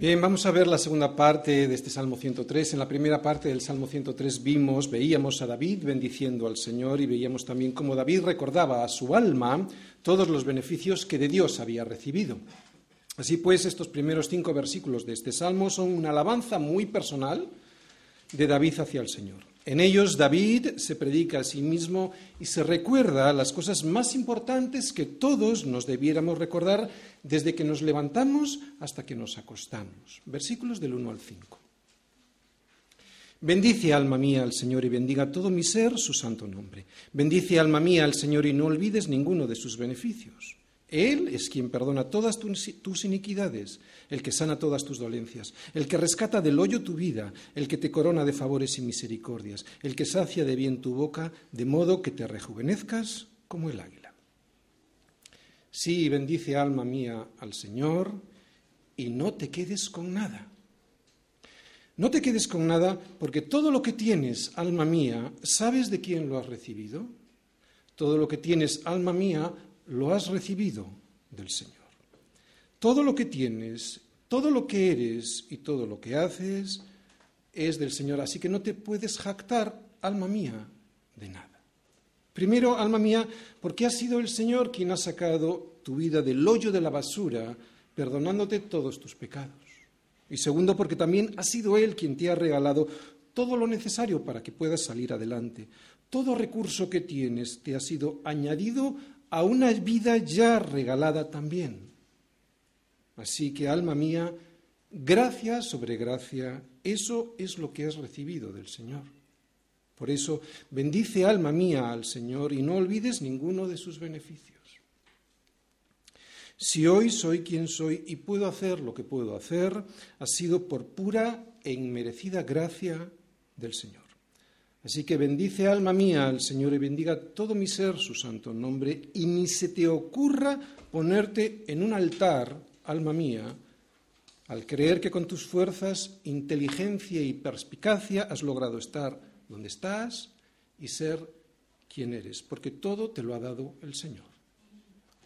Bien, vamos a ver la segunda parte de este Salmo 103. En la primera parte del Salmo 103 vimos, veíamos a David bendiciendo al Señor y veíamos también cómo David recordaba a su alma todos los beneficios que de Dios había recibido. Así pues, estos primeros cinco versículos de este Salmo son una alabanza muy personal de David hacia el Señor. En ellos David se predica a sí mismo y se recuerda las cosas más importantes que todos nos debiéramos recordar desde que nos levantamos hasta que nos acostamos. Versículos del 1 al 5. Bendice alma mía al Señor y bendiga todo mi ser su santo nombre. Bendice alma mía al Señor y no olvides ninguno de sus beneficios. Él es quien perdona todas tus iniquidades, el que sana todas tus dolencias, el que rescata del hoyo tu vida, el que te corona de favores y misericordias, el que sacia de bien tu boca, de modo que te rejuvenezcas como el águila. Sí, bendice alma mía al Señor y no te quedes con nada. No te quedes con nada porque todo lo que tienes, alma mía, ¿sabes de quién lo has recibido? Todo lo que tienes, alma mía, lo has recibido del Señor. Todo lo que tienes, todo lo que eres y todo lo que haces es del Señor. Así que no te puedes jactar, alma mía, de nada. Primero, alma mía, porque ha sido el Señor quien ha sacado tu vida del hoyo de la basura, perdonándote todos tus pecados. Y segundo, porque también ha sido Él quien te ha regalado todo lo necesario para que puedas salir adelante. Todo recurso que tienes te ha sido añadido a una vida ya regalada también. Así que, alma mía, gracia sobre gracia, eso es lo que has recibido del Señor. Por eso, bendice alma mía al Señor y no olvides ninguno de sus beneficios. Si hoy soy quien soy y puedo hacer lo que puedo hacer, ha sido por pura e inmerecida gracia del Señor. Así que bendice alma mía al Señor y bendiga todo mi ser su santo nombre y ni se te ocurra ponerte en un altar, alma mía, al creer que con tus fuerzas, inteligencia y perspicacia has logrado estar donde estás y ser quien eres, porque todo te lo ha dado el Señor.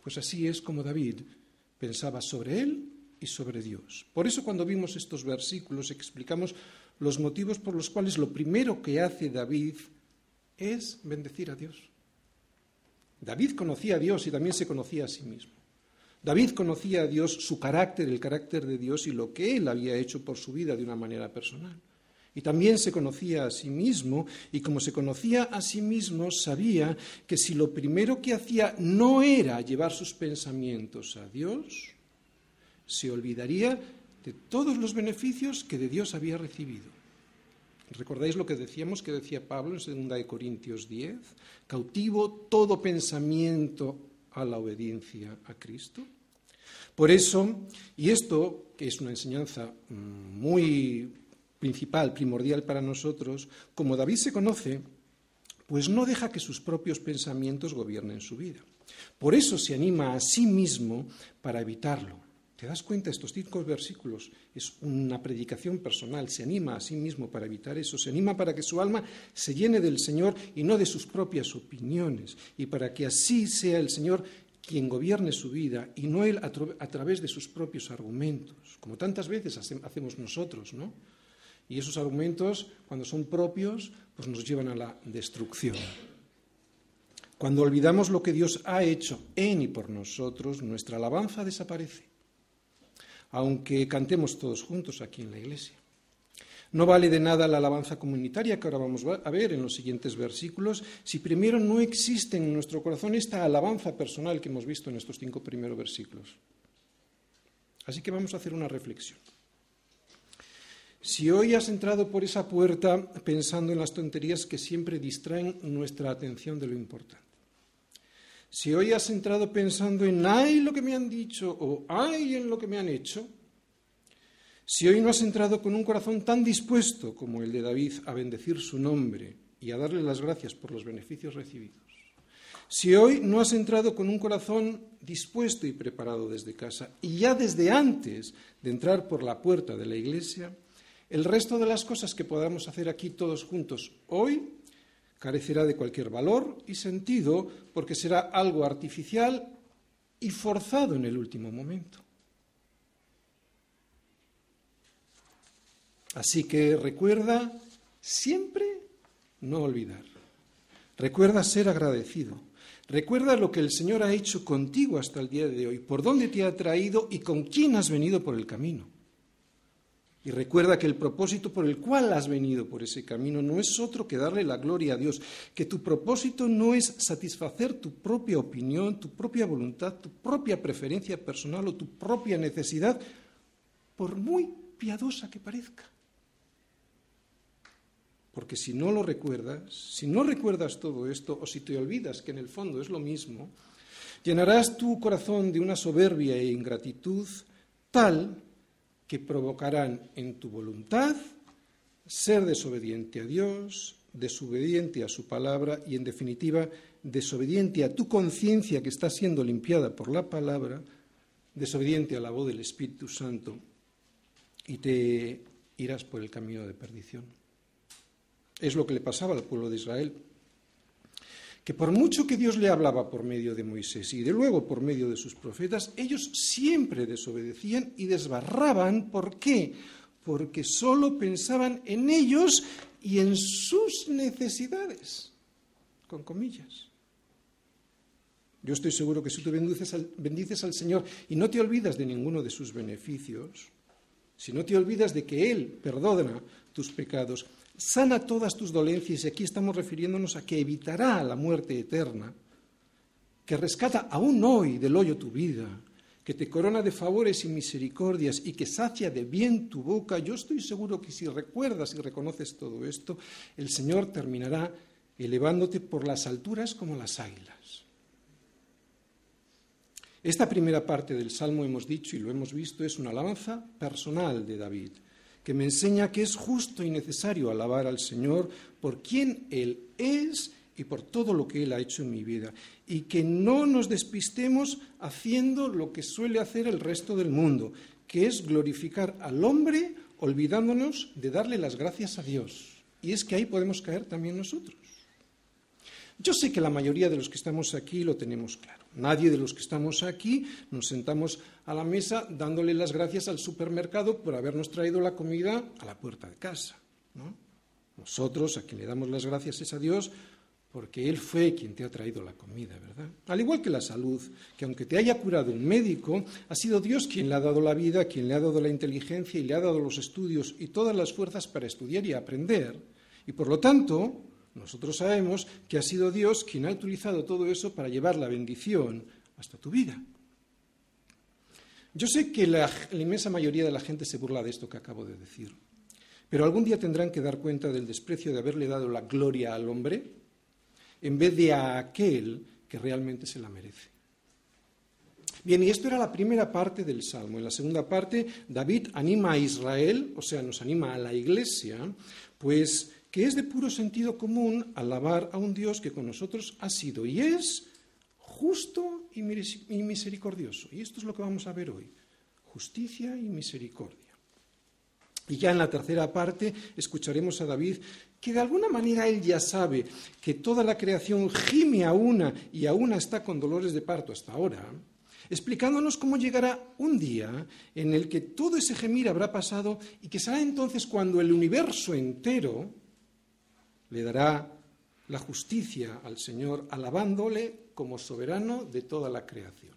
Pues así es como David pensaba sobre él y sobre Dios. Por eso cuando vimos estos versículos explicamos los motivos por los cuales lo primero que hace David es bendecir a Dios. David conocía a Dios y también se conocía a sí mismo. David conocía a Dios, su carácter, el carácter de Dios y lo que él había hecho por su vida de una manera personal. Y también se conocía a sí mismo y como se conocía a sí mismo sabía que si lo primero que hacía no era llevar sus pensamientos a Dios, se olvidaría de todos los beneficios que de Dios había recibido. ¿Recordáis lo que decíamos que decía Pablo en 2 Corintios 10? Cautivo todo pensamiento a la obediencia a Cristo. Por eso, y esto, que es una enseñanza mm, muy principal, primordial para nosotros, como David se conoce, pues no deja que sus propios pensamientos gobiernen su vida. Por eso se anima a sí mismo para evitarlo. ¿Te das cuenta? Estos cinco versículos es una predicación personal. Se anima a sí mismo para evitar eso. Se anima para que su alma se llene del Señor y no de sus propias opiniones. Y para que así sea el Señor quien gobierne su vida y no él a, través de sus propios argumentos, como tantas veces hacemos nosotros, ¿no? Y esos argumentos, cuando son propios, pues nos llevan a la destrucción. Cuando olvidamos lo que Dios ha hecho en y por nosotros, nuestra alabanza desaparece aunque cantemos todos juntos aquí en la iglesia. No vale de nada la alabanza comunitaria que ahora vamos a ver en los siguientes versículos si primero no existe en nuestro corazón esta alabanza personal que hemos visto en estos cinco primeros versículos. Así que vamos a hacer una reflexión. Si hoy has entrado por esa puerta pensando en las tonterías que siempre distraen nuestra atención de lo importante, si hoy has entrado pensando en ay lo que me han dicho o ay en lo que me han hecho, si hoy no has entrado con un corazón tan dispuesto como el de David a bendecir su nombre y a darle las gracias por los beneficios recibidos, si hoy no has entrado con un corazón dispuesto y preparado desde casa y ya desde antes de entrar por la puerta de la iglesia, el resto de las cosas que podamos hacer aquí todos juntos hoy carecerá de cualquier valor y sentido porque será algo artificial y forzado en el último momento. Así que recuerda siempre no olvidar. Recuerda ser agradecido. Recuerda lo que el Señor ha hecho contigo hasta el día de hoy, por dónde te ha traído y con quién has venido por el camino. Y recuerda que el propósito por el cual has venido por ese camino no es otro que darle la gloria a Dios, que tu propósito no es satisfacer tu propia opinión, tu propia voluntad, tu propia preferencia personal o tu propia necesidad, por muy piadosa que parezca. Porque si no lo recuerdas, si no recuerdas todo esto, o si te olvidas que en el fondo es lo mismo, llenarás tu corazón de una soberbia e ingratitud tal que provocarán en tu voluntad ser desobediente a Dios, desobediente a su palabra y, en definitiva, desobediente a tu conciencia que está siendo limpiada por la palabra, desobediente a la voz del Espíritu Santo y te irás por el camino de perdición. Es lo que le pasaba al pueblo de Israel, que por mucho que Dios le hablaba por medio de Moisés y de luego por medio de sus profetas, ellos siempre desobedecían y desbarraban. ¿Por qué? Porque solo pensaban en ellos y en sus necesidades, con comillas. Yo estoy seguro que si tú bendices al, bendices al Señor y no te olvidas de ninguno de sus beneficios, si no te olvidas de que Él perdona tus pecados, sana todas tus dolencias, y aquí estamos refiriéndonos a que evitará la muerte eterna, que rescata aún hoy del hoyo tu vida, que te corona de favores y misericordias y que sacia de bien tu boca, yo estoy seguro que si recuerdas y reconoces todo esto, el Señor terminará elevándote por las alturas como las águilas. Esta primera parte del Salmo hemos dicho y lo hemos visto es una alabanza personal de David que me enseña que es justo y necesario alabar al Señor por quien Él es y por todo lo que Él ha hecho en mi vida, y que no nos despistemos haciendo lo que suele hacer el resto del mundo, que es glorificar al hombre olvidándonos de darle las gracias a Dios. Y es que ahí podemos caer también nosotros. Yo sé que la mayoría de los que estamos aquí lo tenemos claro. Nadie de los que estamos aquí nos sentamos a la mesa dándole las gracias al supermercado por habernos traído la comida a la puerta de casa. Nosotros a quien le damos las gracias es a Dios porque Él fue quien te ha traído la comida, ¿verdad? Al igual que la salud, que aunque te haya curado un médico, ha sido Dios quien le ha dado la vida, quien le ha dado la inteligencia y le ha dado los estudios y todas las fuerzas para estudiar y aprender. Y por lo tanto, nosotros sabemos que ha sido Dios quien ha utilizado todo eso para llevar la bendición hasta tu vida. Yo sé que la, inmensa mayoría de la gente se burla de esto que acabo de decir, pero algún día tendrán que dar cuenta del desprecio de haberle dado la gloria al hombre en vez de a aquel que realmente se la merece. Bien, y esto era la primera parte del Salmo. En la segunda parte, David anima a Israel, o sea, nos anima a la Iglesia, pues que es de puro sentido común alabar a un Dios que con nosotros ha sido y es justo y misericordioso. Y esto es lo que vamos a ver hoy, justicia y misericordia. Y ya en la tercera parte escucharemos a David que de alguna manera él ya sabe que toda la creación gime a una y a una está con dolores de parto hasta ahora, explicándonos cómo llegará un día en el que todo ese gemir habrá pasado y que será entonces cuando el universo entero le dará la justicia al Señor, alabándole como soberano de toda la creación.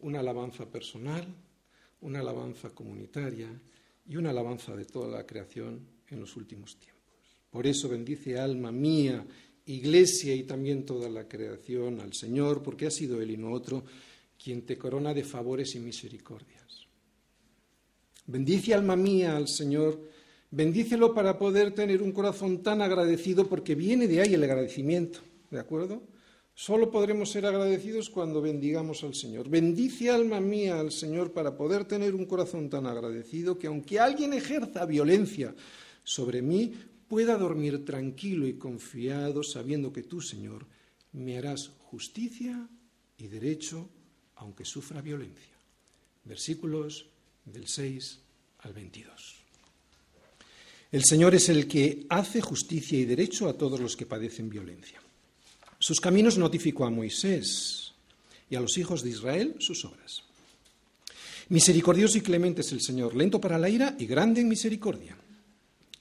Una alabanza personal, una alabanza comunitaria y una alabanza de toda la creación en los últimos tiempos. Por eso bendice alma mía, iglesia y también toda la creación al Señor, porque ha sido Él y no otro quien te corona de favores y misericordias. Bendice alma mía al Señor, Bendícelo para poder tener un corazón tan agradecido porque viene de ahí el agradecimiento, ¿de acuerdo? Solo podremos ser agradecidos cuando bendigamos al Señor. Bendice alma mía al Señor para poder tener un corazón tan agradecido que aunque alguien ejerza violencia sobre mí, pueda dormir tranquilo y confiado sabiendo que tú, Señor, me harás justicia y derecho aunque sufra violencia. Versículos del 6 al 22. El Señor es el que hace justicia y derecho a todos los que padecen violencia. Sus caminos notificó a Moisés y a los hijos de Israel sus obras. Misericordioso y clemente es el Señor, lento para la ira y grande en misericordia.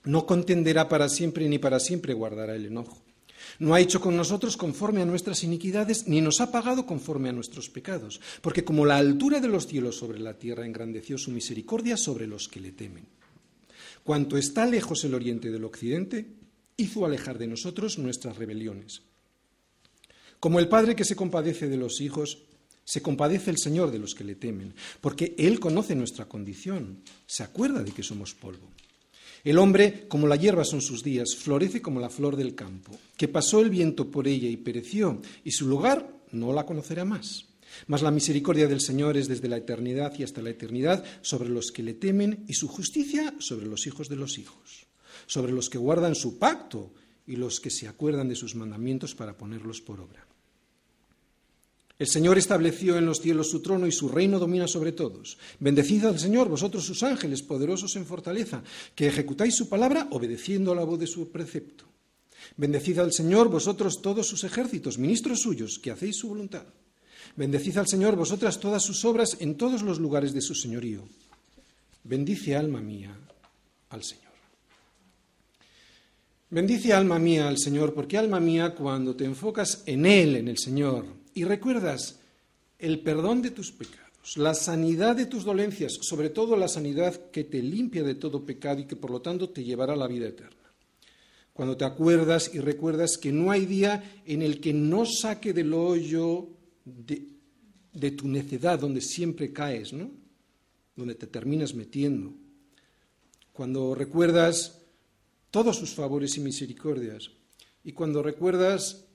No contenderá para siempre ni para siempre guardará el enojo. No ha hecho con nosotros conforme a nuestras iniquidades, ni nos ha pagado conforme a nuestros pecados, porque como la altura de los cielos sobre la tierra engrandeció su misericordia sobre los que le temen. Cuanto está lejos el oriente del occidente, hizo alejar de nosotros nuestras rebeliones. Como el Padre que se compadece de los hijos, se compadece el Señor de los que le temen, porque Él conoce nuestra condición, se acuerda de que somos polvo. El hombre, como la hierba son sus días, florece como la flor del campo, que pasó el viento por ella y pereció, y su lugar no la conocerá más. Mas la misericordia del Señor es desde la eternidad y hasta la eternidad sobre los que le temen, y su justicia sobre los hijos de los hijos, sobre los que guardan su pacto y los que se acuerdan de sus mandamientos para ponerlos por obra. El Señor estableció en los cielos su trono y su reino domina sobre todos. Bendecid al Señor, vosotros sus ángeles, poderosos en fortaleza, que ejecutáis su palabra obedeciendo a la voz de su precepto. Bendecid al Señor, vosotros todos sus ejércitos, ministros suyos, que hacéis su voluntad. Bendecid al Señor, vosotras todas sus obras en todos los lugares de su señorío. Bendice alma mía al Señor. Bendice alma mía al Señor, porque alma mía, cuando te enfocas en Él, en el Señor, y recuerdas el perdón de tus pecados, la sanidad de tus dolencias, sobre todo la sanidad que te limpia de todo pecado y que por lo tanto te llevará a la vida eterna. Cuando te acuerdas y recuerdas que no hay día en el que no saque del hoyo de, tu necedad, donde siempre caes, ¿no? donde te terminas metiendo. Cuando recuerdas todos sus favores y misericordias. Y cuando recuerdas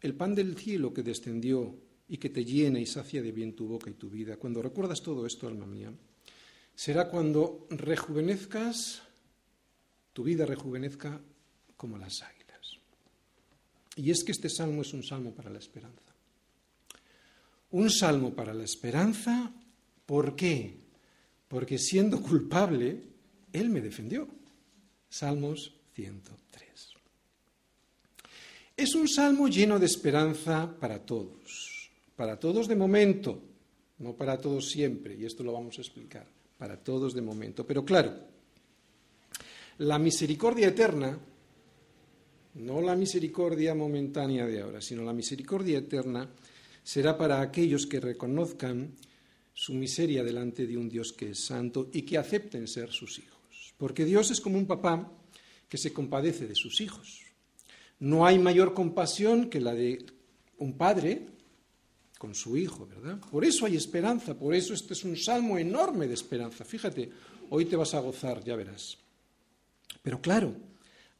el pan del cielo que descendió y que te llena y sacia de bien tu boca y tu vida, cuando recuerdas todo esto, alma mía, será cuando rejuvenezcas, tu vida rejuvenezca como las águilas. Y es que este salmo es un salmo para la esperanza. Un salmo para la esperanza, ¿por qué? Porque siendo culpable, Él me defendió. Salmos 103. Es un salmo lleno de esperanza para todos, para todos de momento, no para todos siempre, y esto lo vamos a explicar, para todos de momento. Pero claro, la misericordia eterna, no la misericordia momentánea de ahora, sino la misericordia eterna, será para aquellos que reconozcan su miseria delante de un Dios que es santo y que acepten ser sus hijos. Porque Dios es como un papá que se compadece de sus hijos. No hay mayor compasión que la de un padre con su hijo, ¿verdad? Por eso hay esperanza, por eso este es un salmo enorme de esperanza. Fíjate, hoy te vas a gozar, ya verás. Pero claro,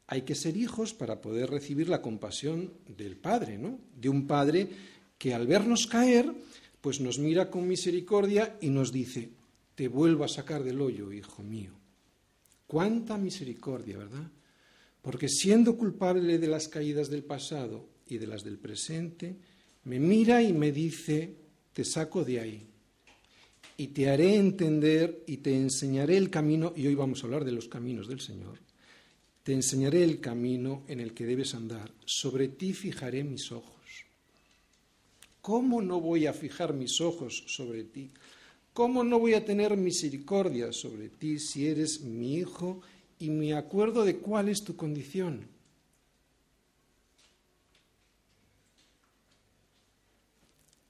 hay que ser hijos para poder recibir la compasión del Padre, ¿no? De un Padre que al vernos caer, pues nos mira con misericordia y nos dice, te vuelvo a sacar del hoyo, hijo mío. Cuánta misericordia, ¿verdad? porque siendo culpable de las caídas del pasado y de las del presente, me mira y me dice, te saco de ahí y te haré entender y te enseñaré el camino, y hoy vamos a hablar de los caminos del Señor, te enseñaré el camino en el que debes andar, sobre ti fijaré mis ojos. ¿Cómo no voy a fijar mis ojos sobre ti? ¿Cómo no voy a tener misericordia sobre ti si eres mi hijo y me acuerdo de cuál es tu condición.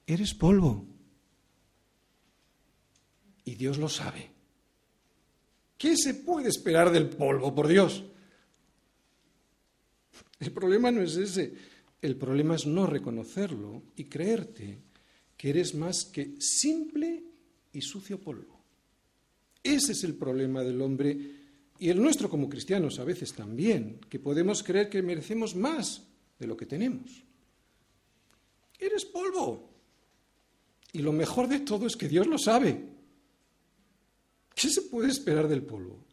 Eres polvo. Y Dios lo sabe. ¿Qué se puede esperar del polvo, por Dios? El problema no es ese. El problema es no reconocerlo y creerte que eres más que simple y sucio polvo. Ese es el problema del hombre y el nuestro como cristianos a veces también, que podemos creer que merecemos más de lo que tenemos. Eres polvo. Y lo mejor de todo es que Dios lo sabe. ¿Qué se puede esperar del polvo?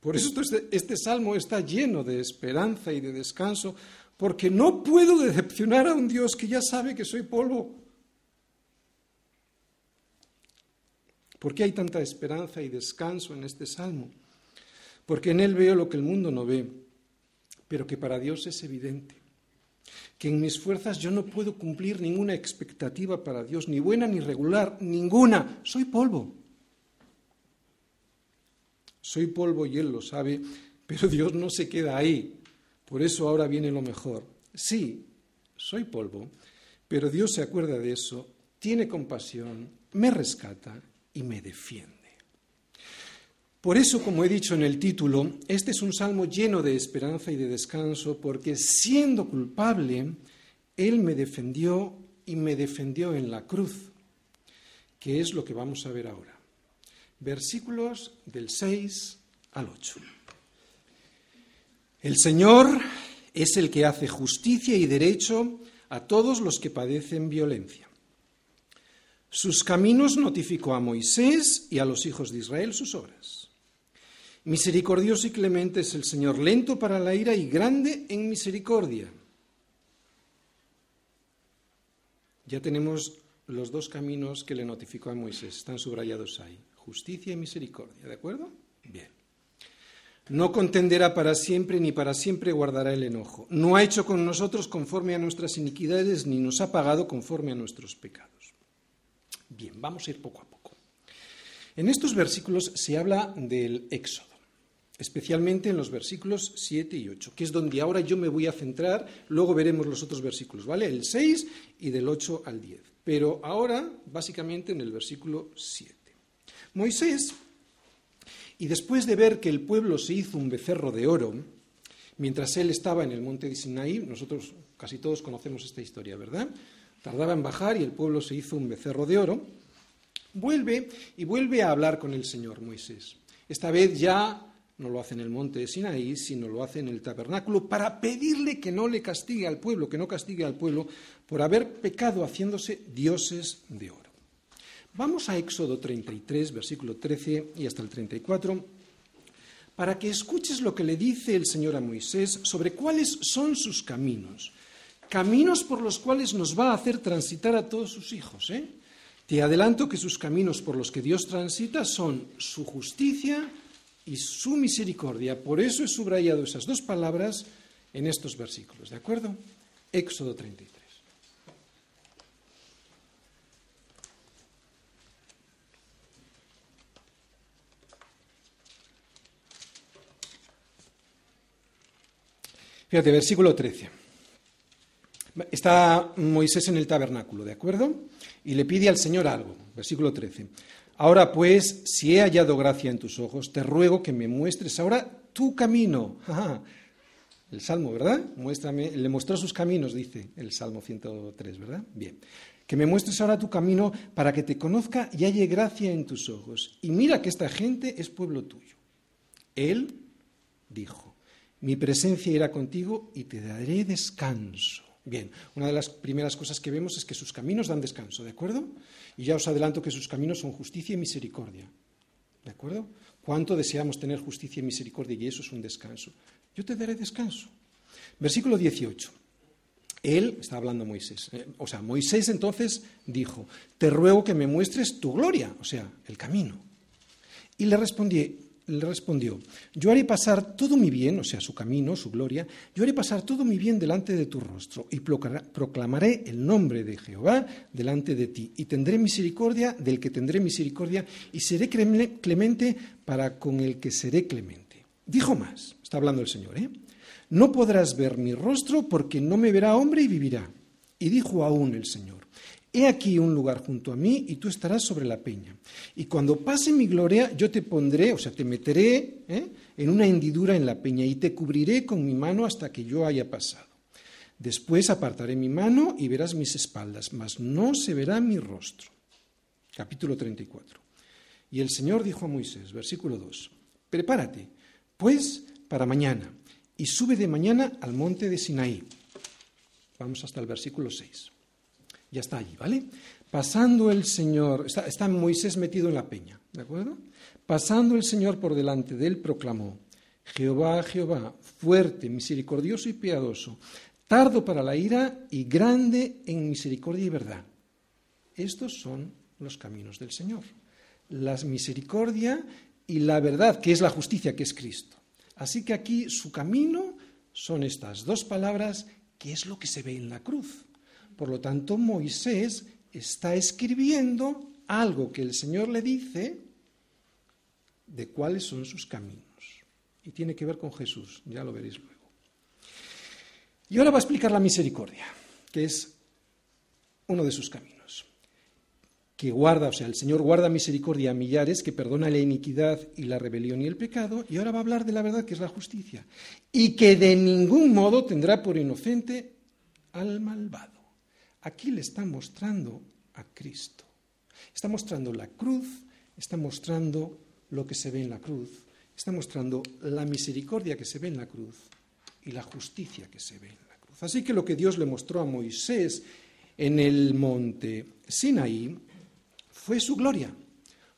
Por eso este, este, salmo está lleno de esperanza y de descanso, porque no puedo decepcionar a un Dios que ya sabe que soy polvo. ¿Por qué hay tanta esperanza y descanso en este salmo? porque en Él veo lo que el mundo no ve, pero que para Dios es evidente. que en mis fuerzas yo no puedo cumplir ninguna expectativa para Dios, ni buena ni regular, ninguna. Soy polvo. Soy polvo y Él lo sabe, pero Dios no se queda ahí. Por eso ahora viene lo mejor. Sí, soy polvo, pero Dios se acuerda de eso, tiene compasión, me rescata y me defiende. Por eso, como he dicho en el título, este es un salmo lleno de esperanza y de descanso, porque siendo culpable, Él me defendió y me defendió en la cruz, que es lo que vamos a ver ahora. Versículos del 6 al 8. El Señor es el que hace justicia y derecho a todos los que padecen violencia. Sus caminos notificó a Moisés y a los hijos de Israel sus obras. Misericordioso y clemente es el Señor, lento para la ira y grande en misericordia. Ya tenemos los dos caminos que le notificó a Moisés, están subrayados ahí, justicia y misericordia, ¿de acuerdo? Bien. No contenderá para siempre, ni para siempre guardará el enojo. No ha hecho con nosotros conforme a nuestras iniquidades, ni nos ha pagado conforme a nuestros pecados. Bien, vamos a ir poco a poco. En estos versículos se habla del Éxodo, especialmente en los versículos 7 y 8, que es donde ahora yo me voy a centrar, luego veremos los otros versículos, ¿vale? El 6 y del 8 al 10. Pero ahora, básicamente, en el versículo 7. Moisés y después de ver que el pueblo se hizo un becerro de oro, mientras él estaba en el monte de Sinaí, nosotros casi todos conocemos esta historia, ¿verdad? Tardaba en bajar y el pueblo se hizo un becerro de oro. Vuelve y vuelve a hablar con el Señor Moisés. Esta vez ya no lo hace en el monte de Sinaí, sino lo hace en el tabernáculo para pedirle que no le castigue al pueblo, que no castigue al pueblo por haber pecado haciéndose dioses de oro. Vamos a Éxodo 33, versículo 13 y hasta el 34, para que escuches lo que le dice el Señor a Moisés sobre cuáles son sus caminos, caminos por los cuales nos va a hacer transitar a todos sus hijos. ¿eh? Te adelanto que sus caminos por los que Dios transita son su justicia y su misericordia. Por eso he subrayado esas dos palabras en estos versículos. ¿De acuerdo? Éxodo 33. Fíjate, versículo 13. Está Moisés en el tabernáculo, ¿de acuerdo? Y le pide al Señor algo. Versículo 13. Ahora pues, si he hallado gracia en tus ojos, te ruego que me muestres ahora tu camino. El Salmo, ¿verdad? Muéstrame, le mostró sus caminos, dice el Salmo 103, ¿verdad? Bien. Que me muestres ahora tu camino para que te conozca y halle gracia en tus ojos. Y mira que esta gente es pueblo tuyo. Él dijo, mi presencia irá contigo y te daré descanso. Bien, una de las primeras cosas que vemos es que sus caminos dan descanso, ¿de acuerdo? Y ya os adelanto que sus caminos son justicia y misericordia. ¿De acuerdo? ¿Cuánto deseamos tener justicia y misericordia y eso es un descanso? Yo te daré descanso. Versículo 18. Él, está hablando Moisés, eh, o sea, Moisés entonces dijo, te ruego que me muestres tu gloria, o sea, el camino. Y le respondí, le respondió, yo haré pasar todo mi bien, o sea, su camino, su gloria, yo haré pasar todo mi bien delante de tu rostro y proclamaré el nombre de Jehová delante de ti y tendré misericordia del que tendré misericordia y seré clemente para con el que seré clemente. Dijo más, está hablando el Señor, ¿eh? No podrás ver mi rostro porque no me verá hombre y vivirá. Y dijo aún el Señor, He aquí un lugar junto a mí y tú estarás sobre la peña. Y cuando pase mi gloria, yo te pondré, o sea, te meteré ¿eh? en una hendidura en la peña y te cubriré con mi mano hasta que yo haya pasado. Después apartaré mi mano y verás mis espaldas, mas no se verá mi rostro. Capítulo 34. Y el Señor dijo a Moisés, versículo 2, prepárate, pues, para mañana, y sube de mañana al monte de Sinaí. Vamos hasta el versículo 6. Ya está allí, ¿vale? Pasando el Señor, está, Moisés metido en la peña, ¿de acuerdo? Pasando el Señor por delante de él, proclamó, Jehová, Jehová, fuerte, misericordioso y piadoso, tardo para la ira y grande en misericordia y verdad. Estos son los caminos del Señor. La misericordia y la verdad, que es la justicia, que es Cristo. Así que aquí su camino son estas dos palabras qué es lo que se ve en la cruz. Por lo tanto, Moisés está escribiendo algo que el Señor le dice de cuáles son sus caminos. Y tiene que ver con Jesús, ya lo veréis luego. Y ahora va a explicar la misericordia, que es uno de sus caminos que guarda, o sea, el Señor guarda misericordia a millares, que perdona la iniquidad y la rebelión y el pecado, y ahora va a hablar de la verdad, que es la justicia, y que de ningún modo tendrá por inocente al malvado. Aquí le está mostrando a Cristo. Está mostrando la cruz, está mostrando lo que se ve en la cruz, está mostrando la misericordia que se ve en la cruz y la justicia que se ve en la cruz. Así que lo que Dios le mostró a Moisés en el monte Sinaí fue su gloria,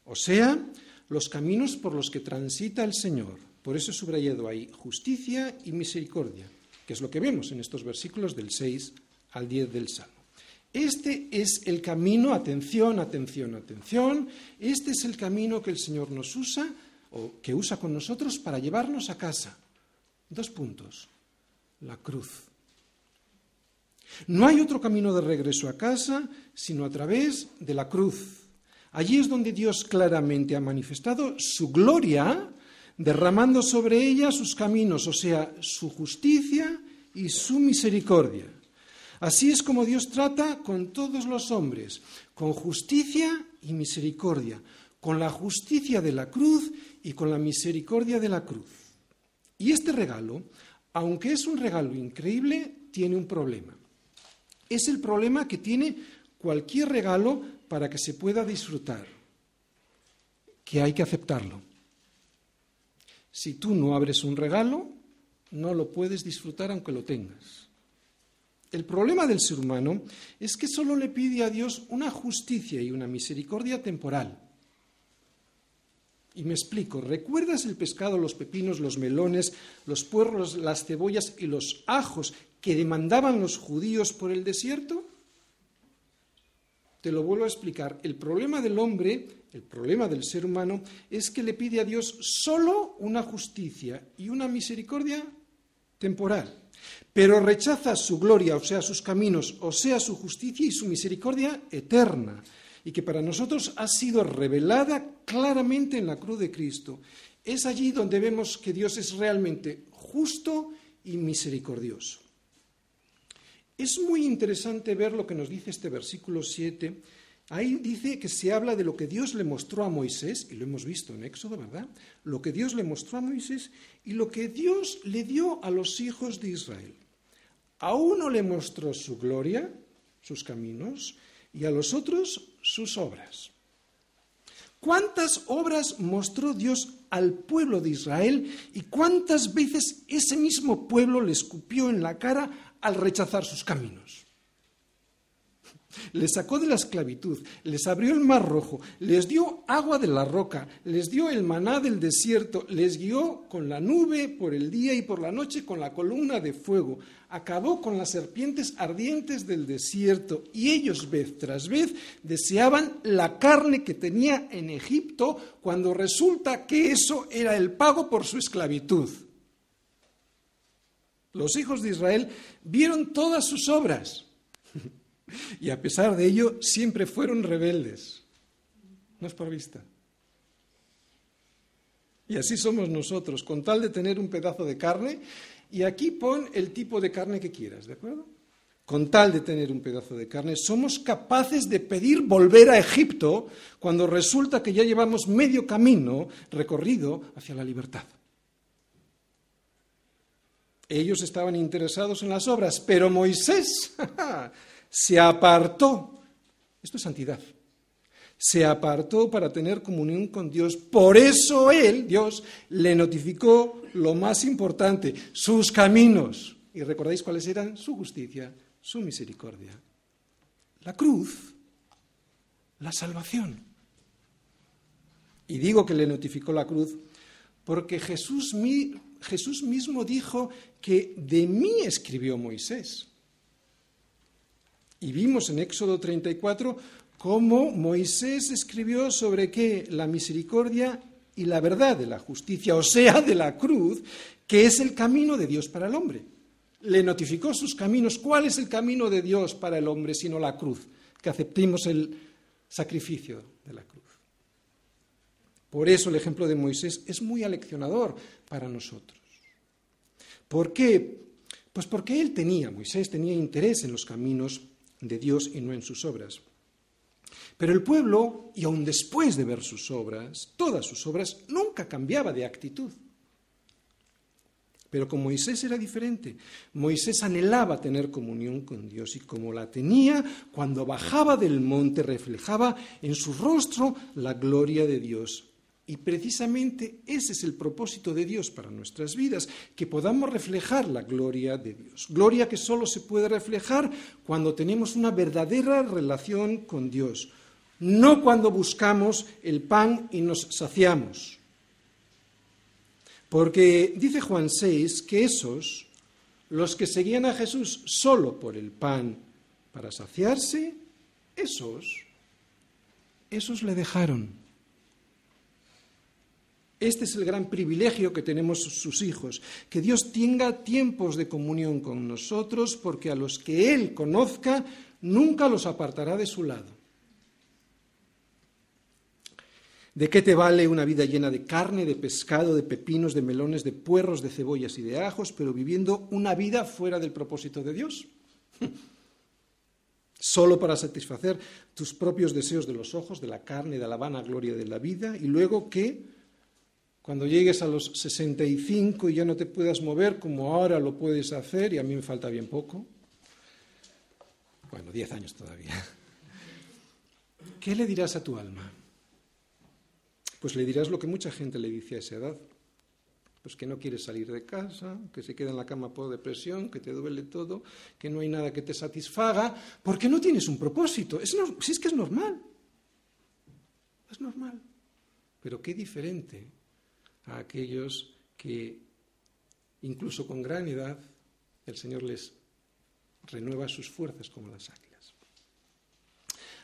o sea, los caminos por los que transita el Señor. Por eso he subrayado ahí justicia y misericordia, que es lo que vemos en estos versículos del 6 al 10 del Salmo. Este es el camino, atención, atención, atención, este es el camino que el Señor nos usa o que usa con nosotros para llevarnos a casa. Dos puntos. La cruz. No hay otro camino de regreso a casa sino a través de la cruz. Allí es donde Dios claramente ha manifestado su gloria, derramando sobre ella sus caminos, o sea, su justicia y su misericordia. Así es como Dios trata con todos los hombres, con justicia y misericordia, con la justicia de la cruz y con la misericordia de la cruz. Y este regalo, aunque es un regalo increíble, tiene un problema. Es el problema que tiene cualquier regalo para que se pueda disfrutar, que hay que aceptarlo. Si tú no abres un regalo, no lo puedes disfrutar aunque lo tengas. El problema del ser humano es que solo le pide a Dios una justicia y una misericordia temporal. Y me explico, ¿recuerdas el pescado, los pepinos, los melones, los puerros, las cebollas y los ajos que demandaban los judíos por el desierto? Te lo vuelvo a explicar. El problema del hombre, el problema del ser humano, es que le pide a Dios solo una justicia y una misericordia temporal, pero rechaza su gloria, o sea, sus caminos, o sea, su justicia y su misericordia eterna, y que para nosotros ha sido revelada claramente en la cruz de Cristo. Es allí donde vemos que Dios es realmente justo y misericordioso. Es muy interesante ver lo que nos dice este versículo 7. Ahí dice que se habla de lo que Dios le mostró a Moisés, y lo hemos visto en Éxodo, ¿verdad? Lo que Dios le mostró a Moisés y lo que Dios le dio a los hijos de Israel. A uno le mostró su gloria, sus caminos, y a los otros sus obras. ¿Cuántas obras mostró Dios al pueblo de Israel y cuántas veces ese mismo pueblo le escupió en la cara al rechazar sus caminos. Les sacó de la esclavitud, les abrió el mar rojo, les dio agua de la roca, les dio el maná del desierto, les guió con la nube por el día y por la noche con la columna de fuego, acabó con las serpientes ardientes del desierto y ellos vez tras vez deseaban la carne que tenía en Egipto cuando resulta que eso era el pago por su esclavitud. Los hijos de Israel vieron todas sus obras y a pesar de ello siempre fueron rebeldes. No es por vista. Y así somos nosotros, con tal de tener un pedazo de carne, y aquí pon el tipo de carne que quieras, ¿de acuerdo? Con tal de tener un pedazo de carne, somos capaces de pedir volver a Egipto cuando resulta que ya llevamos medio camino recorrido hacia la libertad. Ellos estaban interesados en las obras, pero Moisés se apartó. Esto es santidad. Se apartó para tener comunión con Dios. Por eso Él, Dios, le notificó lo más importante, sus caminos. ¿Y recordáis cuáles eran? Su justicia, su misericordia. La cruz, la salvación. Y digo que le notificó la cruz porque Jesús, Jesús mismo dijo que de mí escribió Moisés. Y vimos en Éxodo 34 cómo Moisés escribió sobre qué la misericordia y la verdad de la justicia, o sea, de la cruz, que es el camino de Dios para el hombre. le notificó sus caminos. ¿Cuál es el camino de Dios para el hombre sino la cruz? Que aceptemos el sacrificio de la cruz. Por eso el ejemplo de Moisés es muy aleccionador para nosotros. ¿Por qué? Pues porque él tenía, Moisés tenía interés en los caminos de Dios y no en sus obras. Pero el pueblo, y aun después de ver sus obras, todas sus obras, nunca cambiaba de actitud. Pero con Moisés era diferente. Moisés anhelaba tener comunión con Dios y como la tenía, cuando bajaba del monte reflejaba en su rostro la gloria de Dios. Y precisamente ese es el propósito de Dios para nuestras vidas, que podamos reflejar la gloria de Dios. Gloria que solo se puede reflejar cuando tenemos una verdadera relación con Dios, no cuando buscamos el pan y nos saciamos. Porque dice Juan 6 que esos, los que seguían a Jesús solo por el pan para saciarse, esos, esos le dejaron. Este es el gran privilegio que tenemos sus hijos, que Dios tenga tiempos de comunión con nosotros, porque a los que Él conozca nunca los apartará de su lado. ¿De qué te vale una vida llena de carne, de pescado, de pepinos, de melones, de puerros, de cebollas y de ajos, pero viviendo una vida fuera del propósito de Dios? Solo para satisfacer tus propios deseos de los ojos, de la carne, de la vana gloria de la vida, y luego que cuando llegues a los 65 y ya no te puedas mover como ahora lo puedes hacer, y a mí me falta bien poco, bueno, 10 años todavía, ¿qué le dirás a tu alma? Pues le dirás lo que mucha gente le dice a esa edad, pues que no quieres salir de casa, que se queda en la cama por depresión, que te duele todo, que no hay nada que te satisfaga, porque no tienes un propósito. si es que es normal, es normal. Pero qué diferente a aquellos que, incluso con gran edad, el Señor les renueva sus fuerzas como las águilas.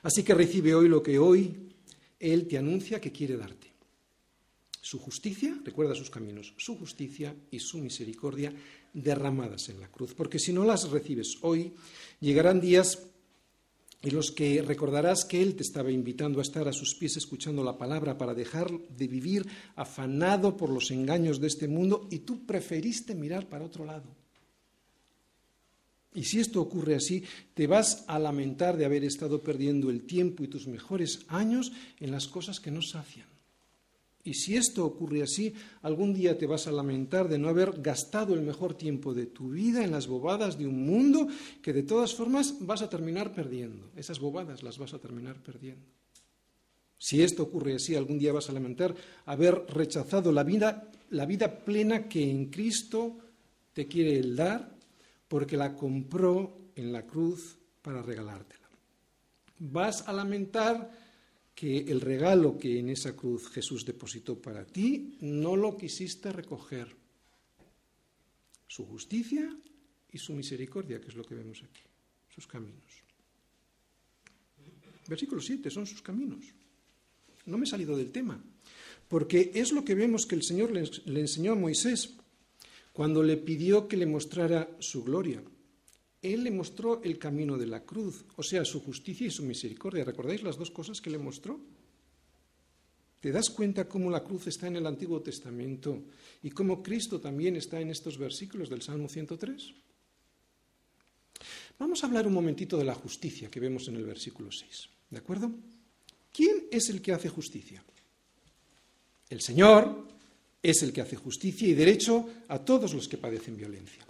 Así que recibe hoy lo que hoy Él te anuncia que quiere darte. Su justicia, recuerda sus caminos, su justicia y su misericordia derramadas en la cruz. Porque si no las recibes hoy, llegarán días y los que recordarás que Él te estaba invitando a estar a sus pies escuchando la palabra para dejar de vivir afanado por los engaños de este mundo y tú preferiste mirar para otro lado. Y si esto ocurre así, te vas a lamentar de haber estado perdiendo el tiempo y tus mejores años en las cosas que no sacian. Y si esto ocurre así, algún día te vas a lamentar de no haber gastado el mejor tiempo de tu vida en las bobadas de un mundo que de todas formas vas a terminar perdiendo. Esas bobadas las vas a terminar perdiendo. Si esto ocurre así, algún día vas a lamentar haber rechazado la vida, la vida plena que en Cristo te quiere el dar, porque la compró en la cruz para regalártela. Vas a lamentar que el regalo que en esa cruz Jesús depositó para ti no lo quisiste recoger. Su justicia y su misericordia, que es lo que vemos aquí, sus caminos. Versículo 7, son sus caminos. No me he salido del tema, porque es lo que vemos que el Señor le, le enseñó a Moisés cuando le pidió que le mostrara su gloria. Él le mostró el camino de la cruz, o sea, su justicia y su misericordia. ¿Recordáis las dos cosas que le mostró? ¿Te das cuenta cómo la cruz está en el Antiguo Testamento y cómo Cristo también está en estos versículos del Salmo 103? Vamos a hablar un momentito de la justicia que vemos en el versículo 6. ¿De acuerdo? ¿Quién es el que hace justicia? El Señor es el que hace justicia y derecho a todos los que padecen violencia.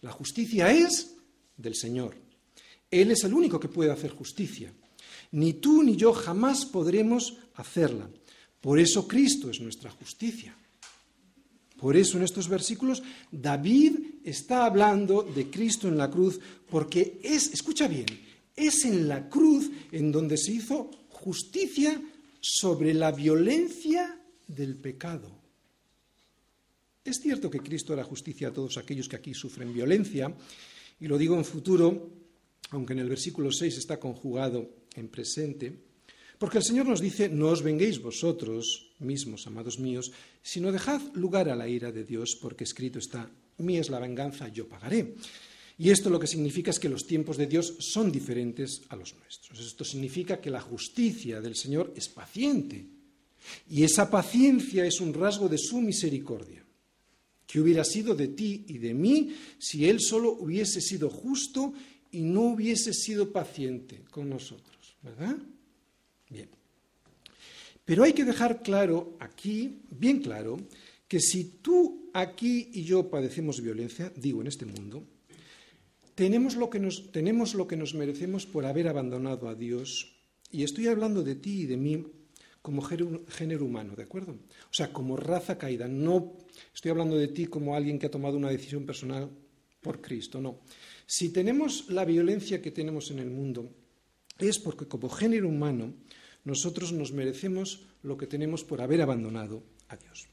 La justicia es del Señor. Él es el único que puede hacer justicia. Ni tú ni yo jamás podremos hacerla. Por eso Cristo es nuestra justicia. Por eso en estos versículos David está hablando de Cristo en la cruz, porque es, escucha bien, es en la cruz en donde se hizo justicia sobre la violencia del pecado. Es cierto que Cristo hará justicia a todos aquellos que aquí sufren violencia, y lo digo en futuro, aunque en el versículo 6 está conjugado en presente, porque el Señor nos dice, no os venguéis vosotros mismos, amados míos, sino dejad lugar a la ira de Dios, porque escrito está, mía es la venganza, yo pagaré. Y esto lo que significa es que los tiempos de Dios son diferentes a los nuestros. Esto significa que la justicia del Señor es paciente. Y esa paciencia es un rasgo de su misericordia. Que hubiera sido de ti y de mí si Él solo hubiese sido justo y no hubiese sido paciente con nosotros? ¿Verdad? Bien. Pero hay que dejar claro aquí, bien claro, que si tú aquí y yo padecemos violencia, digo en este mundo, tenemos lo que nos, tenemos lo que nos merecemos por haber abandonado a Dios. Y estoy hablando de ti y de mí como género humano, ¿de acuerdo? O sea, como raza caída. No estoy hablando de ti como alguien que ha tomado una decisión personal por Cristo, no. Si tenemos la violencia que tenemos en el mundo, es porque como género humano nosotros nos merecemos lo que tenemos por haber abandonado a Dios.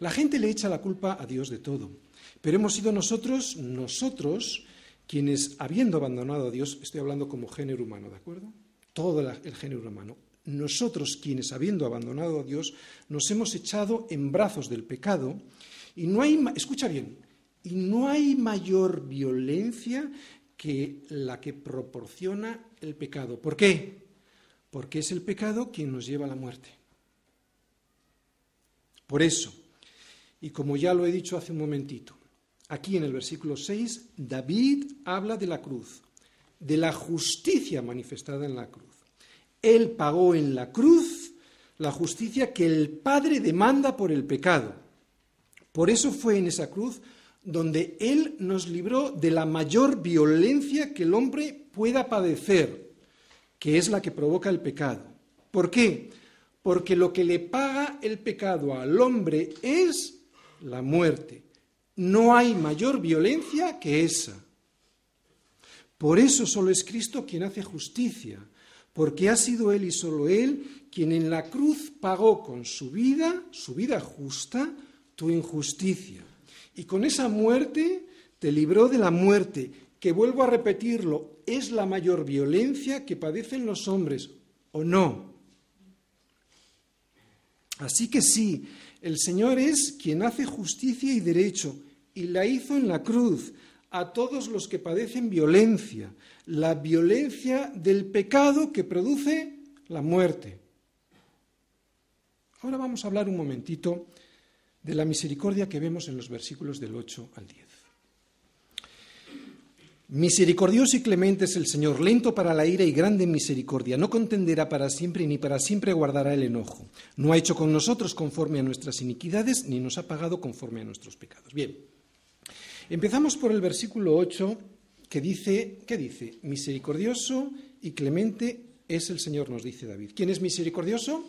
La gente le echa la culpa a Dios de todo, pero hemos sido nosotros, nosotros, quienes, habiendo abandonado a Dios, estoy hablando como género humano, ¿de acuerdo? Todo el género humano. Nosotros, quienes, habiendo abandonado a Dios, nos hemos echado en brazos del pecado y no hay, escucha bien, y no hay mayor violencia que la que proporciona el pecado. ¿Por qué? porque es el pecado quien nos lleva a la muerte. Por eso, y como ya lo he dicho hace un momentito, aquí en el versículo 6, David habla de la cruz, de la justicia manifestada en la cruz. Él pagó en la cruz la justicia que el Padre demanda por el pecado. Por eso fue en esa cruz donde Él nos libró de la mayor violencia que el hombre pueda padecer, que es la que provoca el pecado. ¿Por qué? Porque lo que le paga el pecado al hombre es la muerte. No hay mayor violencia que esa. Por eso solo es Cristo quien hace justicia, porque ha sido Él y solo Él quien en la cruz pagó con su vida, su vida justa, tu injusticia. Y con esa muerte te libró de la muerte, que vuelvo a repetirlo, es la mayor violencia que padecen los hombres, ¿o no? Así que sí, el Señor es quien hace justicia y derecho, y la hizo en la cruz a todos los que padecen violencia, la violencia del pecado que produce la muerte. Ahora vamos a hablar un momentito de la misericordia que vemos en los versículos del 8 al 10. Misericordioso y clemente es el Señor, lento para la ira y grande en misericordia. No contenderá para siempre ni para siempre guardará el enojo. No ha hecho con nosotros conforme a nuestras iniquidades ni nos ha pagado conforme a nuestros pecados. Bien, empezamos por el versículo 8 que dice, ¿qué dice? Misericordioso y clemente es el Señor, nos dice David. ¿Quién es misericordioso?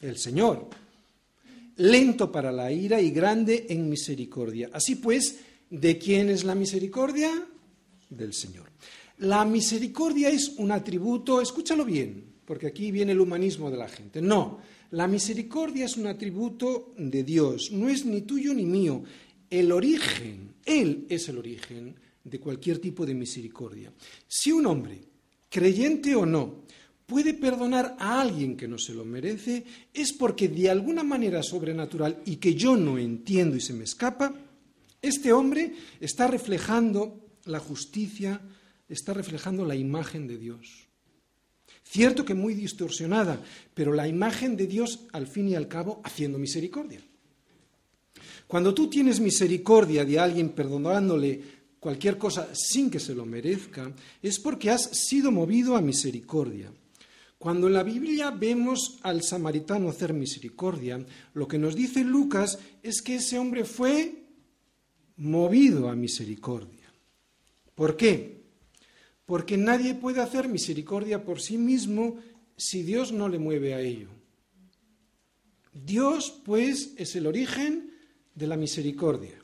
El Señor. Lento para la ira y grande en misericordia. Así pues, ¿de quién es la misericordia? del Señor. La misericordia es un atributo, escúchalo bien, porque aquí viene el humanismo de la gente. No, la misericordia es un atributo de Dios, no es ni tuyo ni mío. El origen, Él es el origen de cualquier tipo de misericordia. Si un hombre, creyente o no, puede perdonar a alguien que no se lo merece, es porque de alguna manera sobrenatural y que yo no entiendo y se me escapa, este hombre está reflejando la justicia está reflejando la imagen de Dios. Cierto que muy distorsionada, pero la imagen de Dios al fin y al cabo haciendo misericordia. Cuando tú tienes misericordia de alguien perdonándole cualquier cosa sin que se lo merezca, es porque has sido movido a misericordia. Cuando en la Biblia vemos al samaritano hacer misericordia, lo que nos dice Lucas es que ese hombre fue movido a misericordia. ¿Por qué? Porque nadie puede hacer misericordia por sí mismo si Dios no le mueve a ello. Dios, pues, es el origen de la misericordia.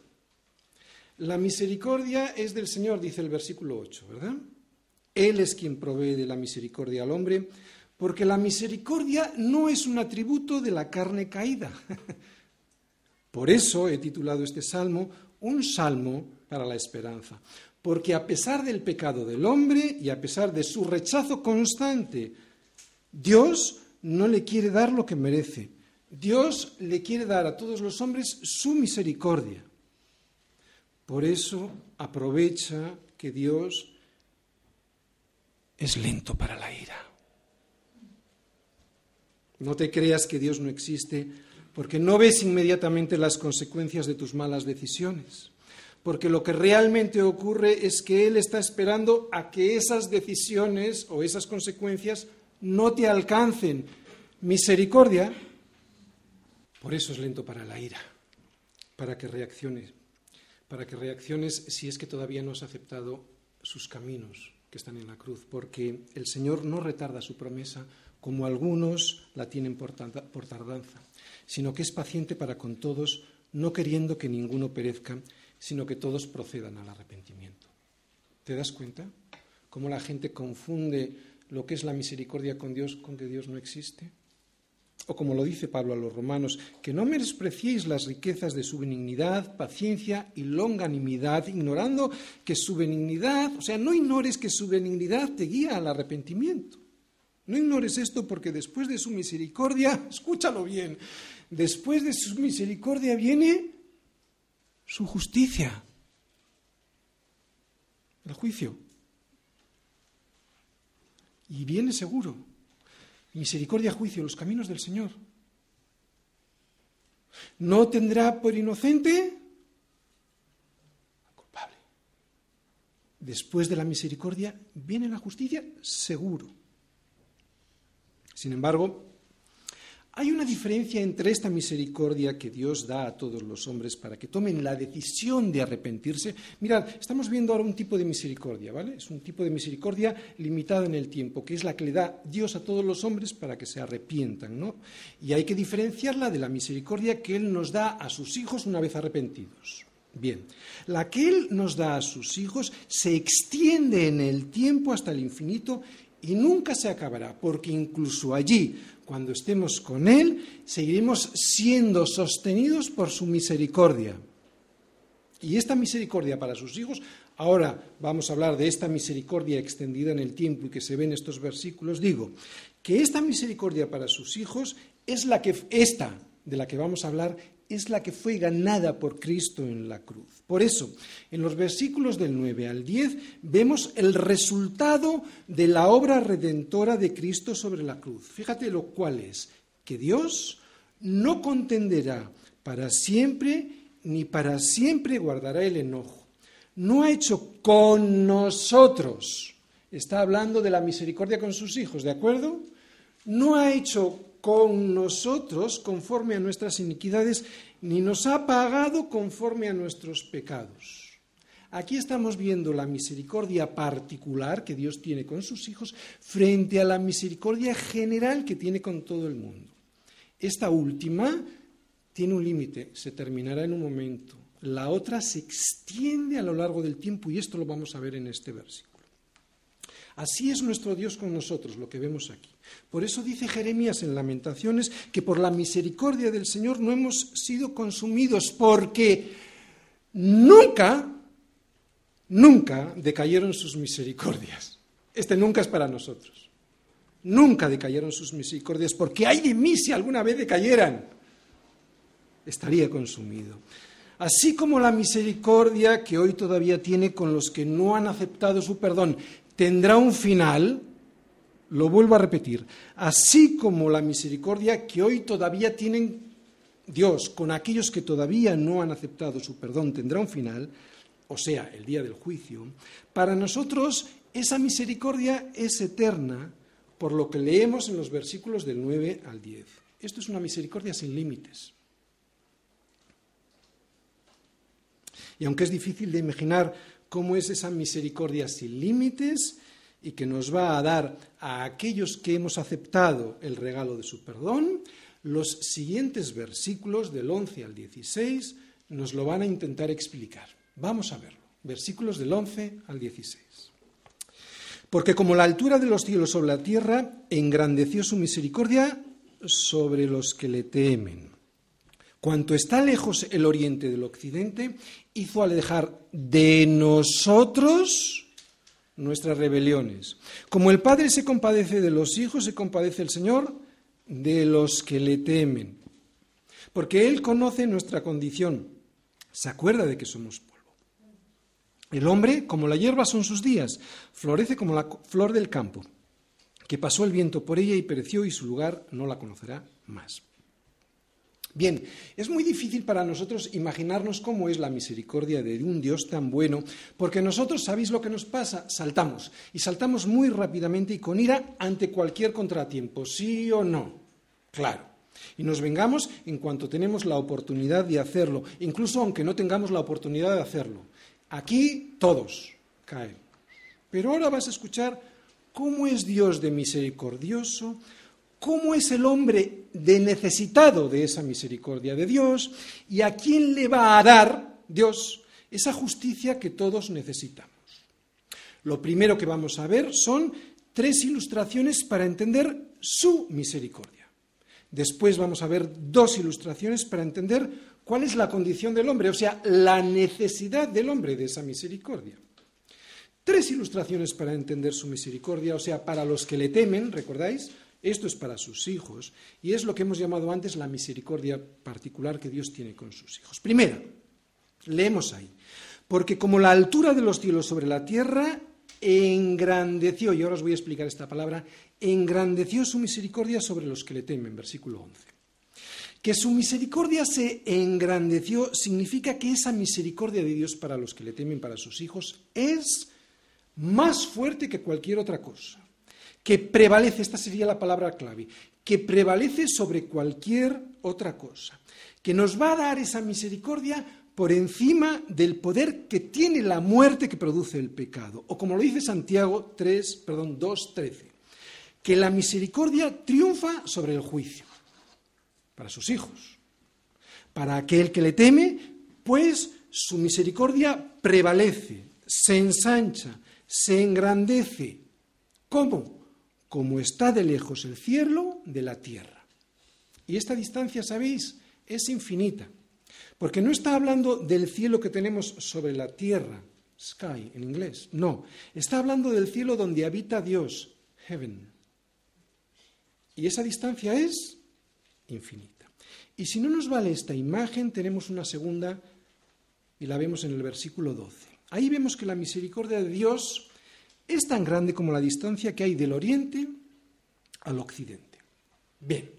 La misericordia es del Señor, dice el versículo 8, ¿verdad? Él es quien provee de la misericordia al hombre, porque la misericordia no es un atributo de la carne caída. Por eso he titulado este salmo un salmo para la esperanza porque a pesar del pecado del hombre y a pesar de su rechazo constante, Dios no le quiere dar lo que merece. Dios le quiere dar a todos los hombres su misericordia. Por eso aprovecha que Dios es lento para la ira. No te creas que Dios no existe porque no ves inmediatamente las consecuencias de tus malas decisiones. Porque lo que realmente ocurre es que Él está esperando a que esas decisiones o esas consecuencias no te alcancen. Misericordia, por eso es lento para la ira, para que reacciones, para que reacciones si es que todavía no has aceptado sus caminos que están en la cruz, porque el Señor no retarda su promesa como algunos la tienen por, tardanza, sino que es paciente para con todos, no queriendo que ninguno perezca, sino que todos procedan al arrepentimiento. ¿Te das cuenta? Cómo la gente confunde lo que es la misericordia con Dios con que Dios no existe. O como lo dice Pablo a los romanos, que no menospreciéis las riquezas de su benignidad, paciencia y longanimidad, ignorando que su benignidad, o sea, no ignores que su benignidad te guía al arrepentimiento. No ignores esto porque después de su misericordia, escúchalo bien, después de su misericordia viene su justicia, el juicio. Y viene seguro. Misericordia, juicio, los caminos del Señor. No tendrá por inocente al culpable. Después de la misericordia viene la justicia, seguro. Sin embargo, hay una diferencia entre esta misericordia que Dios da a todos los hombres para que tomen la decisión de arrepentirse. Mirad, estamos viendo ahora un tipo de misericordia, ¿vale? Es un tipo de misericordia limitada en el tiempo, que es la que le da Dios a todos los hombres para que se arrepientan, ¿no? Y hay que diferenciarla de la misericordia que Él nos da a sus hijos una vez arrepentidos. Bien, la que Él nos da a sus hijos se extiende en el tiempo hasta el infinito y nunca se acabará, porque incluso allí cuando estemos con Él, seguiremos siendo sostenidos por su misericordia. Y esta misericordia para sus hijos, ahora vamos a hablar de esta misericordia extendida en el tiempo y que se ve en estos versículos, digo que esta misericordia para sus hijos es la que, esta de la que vamos a hablar, es la que fue ganada por Cristo en la cruz. Por eso, en los versículos del 9 al 10 vemos el resultado de la obra redentora de Cristo sobre la cruz. Fíjate lo cual es, que Dios no contenderá para siempre, ni para siempre guardará el enojo. No ha hecho con nosotros, está hablando de la misericordia con sus hijos, ¿de acuerdo? No ha hecho con nosotros conforme a nuestras iniquidades, ni nos ha pagado conforme a nuestros pecados. Aquí estamos viendo la misericordia particular que Dios tiene con sus hijos frente a la misericordia general que tiene con todo el mundo. Esta última tiene un límite, se terminará en un momento. La otra se extiende a lo largo del tiempo y esto lo vamos a ver en este versículo. Así es nuestro Dios con nosotros, lo que vemos aquí. Por eso dice Jeremías en Lamentaciones que por la misericordia del Señor no hemos sido consumidos porque nunca, nunca decayeron sus misericordias. Este nunca es para nosotros. Nunca decayeron sus misericordias porque hay de mí si alguna vez decayeran. Estaría consumido. Así como la misericordia que hoy todavía tiene con los que no han aceptado su perdón tendrá un final, lo vuelvo a repetir, así como la misericordia que hoy todavía tienen Dios con aquellos que todavía no han aceptado su perdón tendrá un final, o sea, el día del juicio, para nosotros esa misericordia es eterna por lo que leemos en los versículos del 9 al 10. Esto es una misericordia sin límites. Y aunque es difícil de imaginar cómo es esa misericordia sin límites y que nos va a dar a aquellos que hemos aceptado el regalo de su perdón, los siguientes versículos del 11 al 16 nos lo van a intentar explicar. Vamos a verlo. Versículos del 11 al 16. Porque como la altura de los cielos sobre la tierra, engrandeció su misericordia sobre los que le temen. Cuanto está lejos el oriente del occidente, hizo alejar de nosotros nuestras rebeliones. Como el Padre se compadece de los hijos, se compadece el Señor de los que le temen. Porque Él conoce nuestra condición, se acuerda de que somos polvo. El hombre, como la hierba son sus días, florece como la flor del campo, que pasó el viento por ella y pereció y su lugar no la conocerá más. Bien, es muy difícil para nosotros imaginarnos cómo es la misericordia de un Dios tan bueno, porque nosotros, ¿sabéis lo que nos pasa? Saltamos, y saltamos muy rápidamente y con ira ante cualquier contratiempo, sí o no. Claro. Y nos vengamos en cuanto tenemos la oportunidad de hacerlo, incluso aunque no tengamos la oportunidad de hacerlo. Aquí todos caen. Pero ahora vas a escuchar cómo es Dios de misericordioso, cómo es el hombre de necesitado de esa misericordia de Dios y a quién le va a dar Dios esa justicia que todos necesitamos. Lo primero que vamos a ver son tres ilustraciones para entender su misericordia. Después vamos a ver dos ilustraciones para entender cuál es la condición del hombre, o sea, la necesidad del hombre de esa misericordia. Tres ilustraciones para entender su misericordia, o sea, para los que le temen, ¿recordáis? Esto es para sus hijos y es lo que hemos llamado antes la misericordia particular que Dios tiene con sus hijos. Primera, leemos ahí, porque como la altura de los cielos sobre la tierra engrandeció, y ahora os voy a explicar esta palabra, engrandeció su misericordia sobre los que le temen, versículo 11. Que su misericordia se engrandeció significa que esa misericordia de Dios para los que le temen, para sus hijos, es más fuerte que cualquier otra cosa que prevalece, esta sería la palabra clave, que prevalece sobre cualquier otra cosa, que nos va a dar esa misericordia por encima del poder que tiene la muerte que produce el pecado, o como lo dice Santiago 3, perdón, 2:13, que la misericordia triunfa sobre el juicio para sus hijos. Para aquel que le teme, pues su misericordia prevalece, se ensancha, se engrandece. ¿Cómo? Como está de lejos el cielo de la tierra. Y esta distancia, ¿sabéis? Es infinita, porque no está hablando del cielo que tenemos sobre la tierra, sky en inglés, no, está hablando del cielo donde habita Dios, heaven. Y esa distancia es infinita. Y si no nos vale esta imagen, tenemos una segunda y la vemos en el versículo 12. Ahí vemos que la misericordia de Dios es tan grande como la distancia que hay del oriente al occidente. Bien,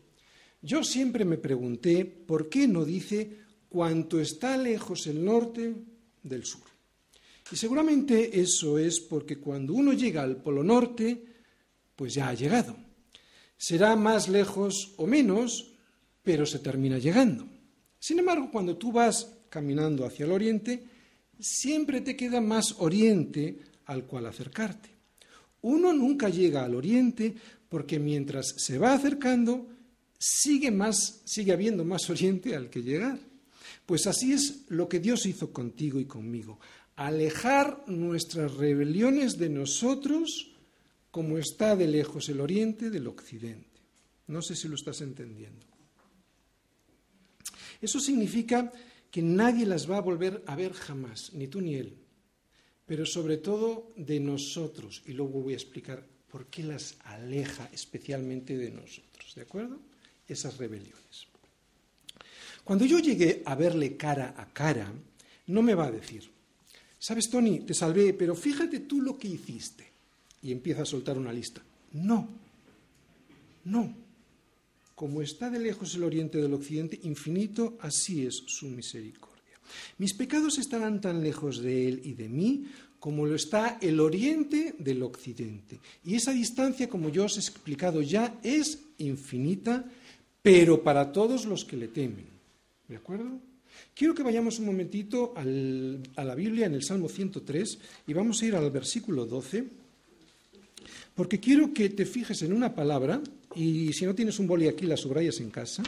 yo siempre me pregunté por qué no dice cuánto está lejos el norte del sur. Y seguramente eso es porque cuando uno llega al polo norte, pues ya ha llegado. Será más lejos o menos, pero se termina llegando. Sin embargo, cuando tú vas caminando hacia el oriente, siempre te queda más oriente al cual acercarte. Uno nunca llega al oriente porque mientras se va acercando, sigue, más, sigue habiendo más oriente al que llegar. Pues así es lo que Dios hizo contigo y conmigo, alejar nuestras rebeliones de nosotros como está de lejos el oriente del occidente. No sé si lo estás entendiendo. Eso significa que nadie las va a volver a ver jamás, ni tú ni él pero sobre todo de nosotros. Y luego voy a explicar por qué las aleja especialmente de nosotros. ¿De acuerdo? Esas rebeliones. Cuando yo llegué a verle cara a cara, no me va a decir, sabes, Tony, te salvé, pero fíjate tú lo que hiciste. Y empieza a soltar una lista. No, no. Como está de lejos el oriente del occidente, infinito, así es su misericordia. Mis pecados estarán tan lejos de Él y de mí como lo está el oriente del occidente. Y esa distancia, como yo os he explicado ya, es infinita, pero para todos los que le temen. ¿De acuerdo? Quiero que vayamos un momentito a la Biblia en el Salmo 103 y vamos a ir al versículo 12, porque quiero que te fijes en una palabra y si no tienes un boli aquí la subrayas en casa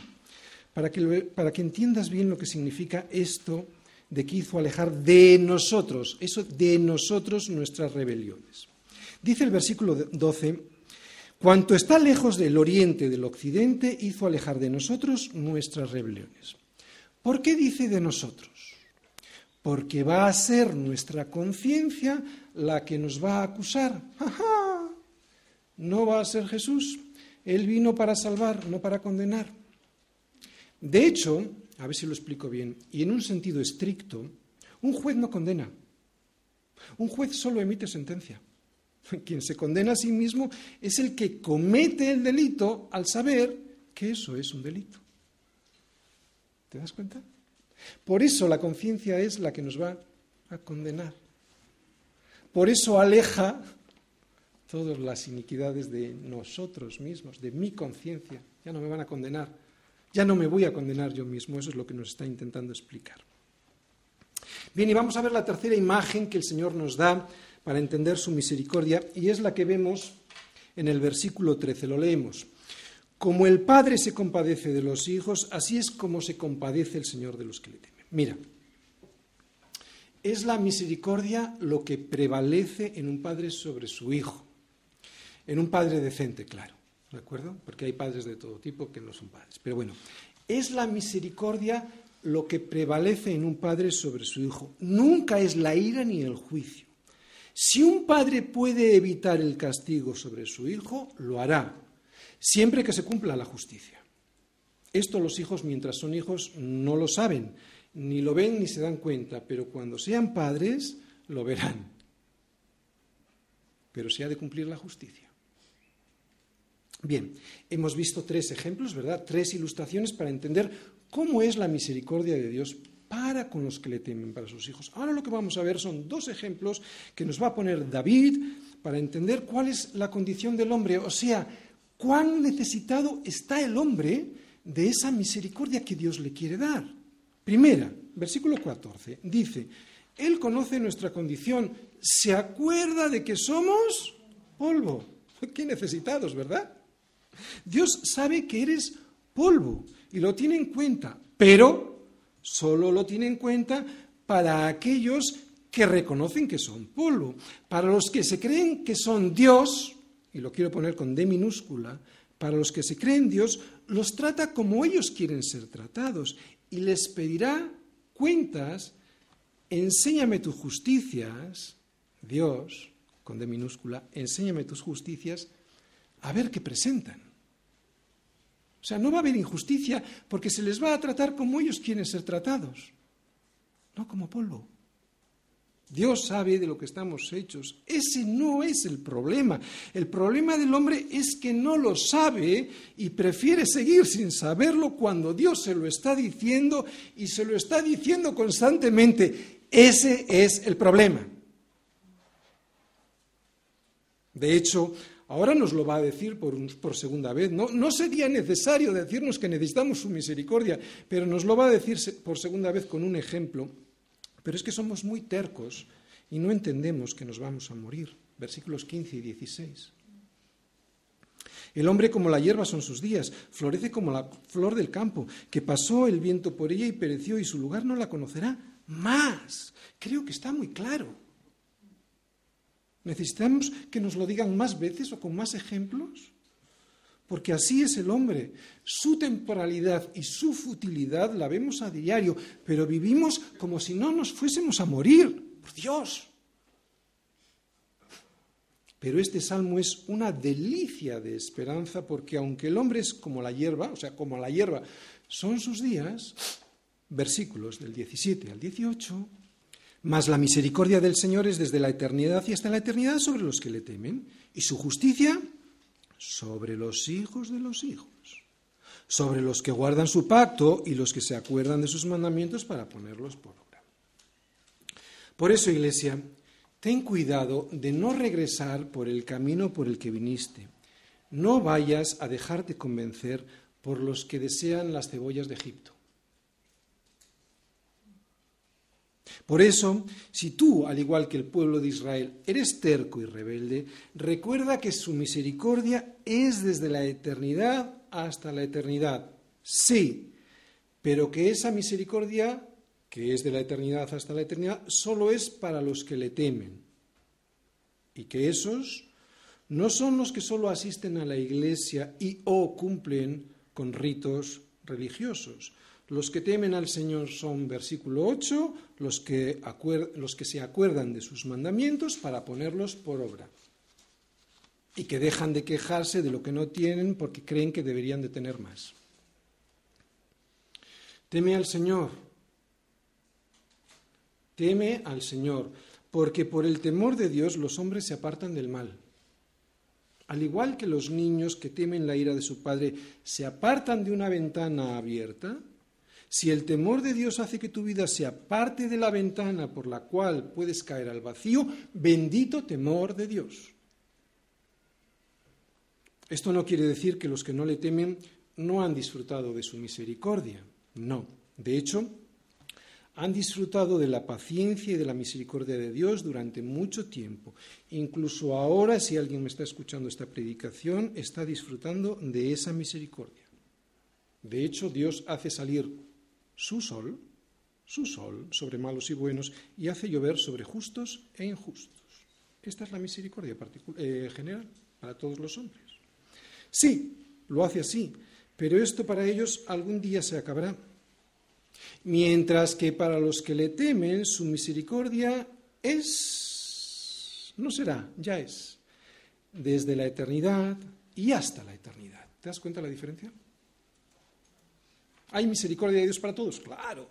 para que, entiendas bien lo que significa esto de que hizo alejar de nosotros, eso de nosotros nuestras rebeliones. Dice el versículo 12, cuanto está lejos del oriente del occidente, hizo alejar de nosotros nuestras rebeliones. ¿Por qué dice de nosotros? Porque va a ser nuestra conciencia la que nos va a acusar. No va a ser Jesús. Él vino para salvar, no para condenar. De hecho, a ver si lo explico bien, y en un sentido estricto, un juez no condena, Un juez solo emite sentencia. Quien se condena a sí mismo es el que comete el delito al saber que eso es un delito. ¿Te das cuenta? Por eso la conciencia es la que nos va a condenar. Por eso aleja todas las iniquidades de nosotros mismos, de mi conciencia. Ya no me van a condenar. Ya no me voy a condenar yo mismo. Eso es lo que nos está intentando explicar. Bien, y vamos a ver la tercera imagen que el Señor nos da para entender su misericordia, y es la que vemos en el versículo 13. Lo leemos. Como el Padre se compadece de los hijos, así es como se compadece el Señor de los que le temen. Mira, es la misericordia lo que prevalece en un padre sobre su hijo. En un padre decente, claro, ¿de acuerdo? Porque hay padres de todo tipo que no son padres. Pero bueno, es la misericordia lo que prevalece en un padre sobre su hijo. Nunca es la ira ni el juicio. Si un padre puede evitar el castigo sobre su hijo, lo hará, siempre que se cumpla la justicia. Esto los hijos, mientras son hijos, no lo saben, ni lo ven ni se dan cuenta, pero cuando sean padres, lo verán. Pero se ha de cumplir la justicia. Bien, hemos visto tres ejemplos, ¿verdad? Tres ilustraciones para entender cómo es la misericordia de Dios para con los que le temen, para sus hijos. Ahora lo que vamos a ver son dos ejemplos que nos va a poner David para entender cuál es la condición del hombre, o sea, cuán necesitado está el hombre de esa misericordia que Dios le quiere dar. Primera, versículo 14, dice, Él conoce nuestra condición, se acuerda de que somos polvo. Qué necesitados, ¿verdad? Dios sabe que eres polvo y lo tiene en cuenta, pero solo lo tiene en cuenta para aquellos que reconocen que son polvo. Para los que se creen que son Dios, y lo quiero poner con D minúscula, para los que se creen Dios, los trata como ellos quieren ser tratados y les pedirá cuentas, enséñame tus justicias, Dios, con D minúscula, enséñame tus justicias, a ver qué presentan. O sea, no va a haber injusticia porque se les va a tratar como ellos quieren ser tratados, no como polvo. Dios sabe de lo que estamos hechos. Ese no es el problema. El problema del hombre es que no lo sabe y prefiere seguir sin saberlo cuando Dios se lo está diciendo y se lo está diciendo constantemente. Ese es el problema. De hecho, Ahora nos lo va a decir por, segunda vez. No, no, sería necesario decirnos que necesitamos su misericordia, pero nos lo va a decir por segunda vez con un ejemplo. Pero es que somos muy tercos y no entendemos que nos vamos a morir. Versículos 15 y 16. El hombre como la hierba son sus días, florece como la flor del campo, que pasó el viento por ella y pereció y su lugar no la conocerá más. Creo que está muy claro. ¿Necesitamos que nos lo digan más veces o con más ejemplos? Porque así es el hombre. Su temporalidad y su futilidad la vemos a diario, pero vivimos como si no nos fuésemos a morir. Por Dios. Pero este salmo es una delicia de esperanza porque aunque el hombre es como la hierba, o sea, como la hierba son sus días, versículos del 17 al 18, mas la misericordia del Señor es desde la eternidad y hasta la eternidad sobre los que le temen, y su justicia sobre los hijos de los hijos, sobre los que guardan su pacto y los que se acuerdan de sus mandamientos para ponerlos por obra. Por eso, Iglesia, ten cuidado de no regresar por el camino por el que viniste. No vayas a dejarte convencer por los que desean las cebollas de Egipto. Por eso, si tú, al igual que el pueblo de Israel, eres terco y rebelde, recuerda que su misericordia es desde la eternidad hasta la eternidad. Sí, pero que esa misericordia, que es de la eternidad hasta la eternidad, solo es para los que le temen. Y que esos no son los que solo asisten a la iglesia y o cumplen con ritos religiosos, los que temen al Señor son, versículo 8, los que, los que se acuerdan de sus mandamientos para ponerlos por obra y que dejan de quejarse de lo que no tienen porque creen que deberían de tener más. Teme al Señor, teme al Señor, porque por el temor de Dios los hombres se apartan del mal. Al igual que los niños que temen la ira de su padre se apartan de una ventana abierta, si el temor de Dios hace que tu vida sea parte de la ventana por la cual puedes caer al vacío, bendito temor de Dios. Esto no quiere decir que los que no le temen no han disfrutado de su misericordia. No. De hecho, han disfrutado de la paciencia y de la misericordia de Dios durante mucho tiempo. Incluso ahora, si alguien me está escuchando esta predicación, está disfrutando de esa misericordia. De hecho, Dios hace salir su sol, su sol sobre malos y buenos, y hace llover sobre justos e injustos. Esta es la misericordia eh, general para todos los hombres. Sí, lo hace así, pero esto para ellos algún día se acabará. Mientras que para los que le temen, su misericordia es, no será, ya es, desde la eternidad y hasta la eternidad. ¿Te das cuenta la diferencia? ¿Hay misericordia de Dios para todos? Claro.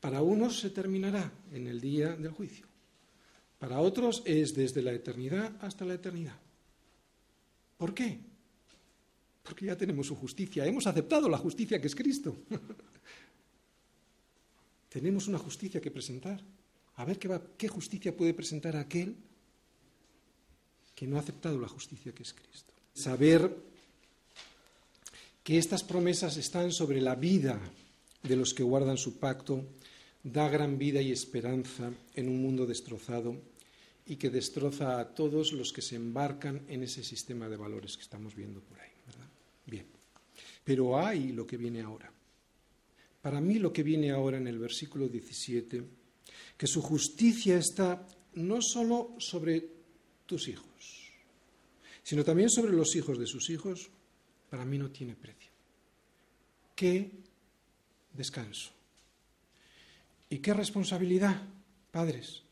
Para unos se terminará en el día del juicio. Para otros es desde la eternidad hasta la eternidad. ¿Por qué? Porque ya tenemos su justicia. Hemos aceptado la justicia que es Cristo. tenemos una justicia que presentar. A ver qué, justicia puede presentar aquel que no ha aceptado la justicia que es Cristo. Saber que estas promesas están sobre la vida de los que guardan su pacto, da gran vida y esperanza en un mundo destrozado y que destroza a todos los que se embarcan en ese sistema de valores que estamos viendo por ahí. Bien, pero hay lo que viene ahora. Para mí lo que viene ahora en el versículo 17, que su justicia está no solo sobre tus hijos, sino también sobre los hijos de sus hijos, para mí no tiene precio. Qué descanso. Y qué responsabilidad, padres.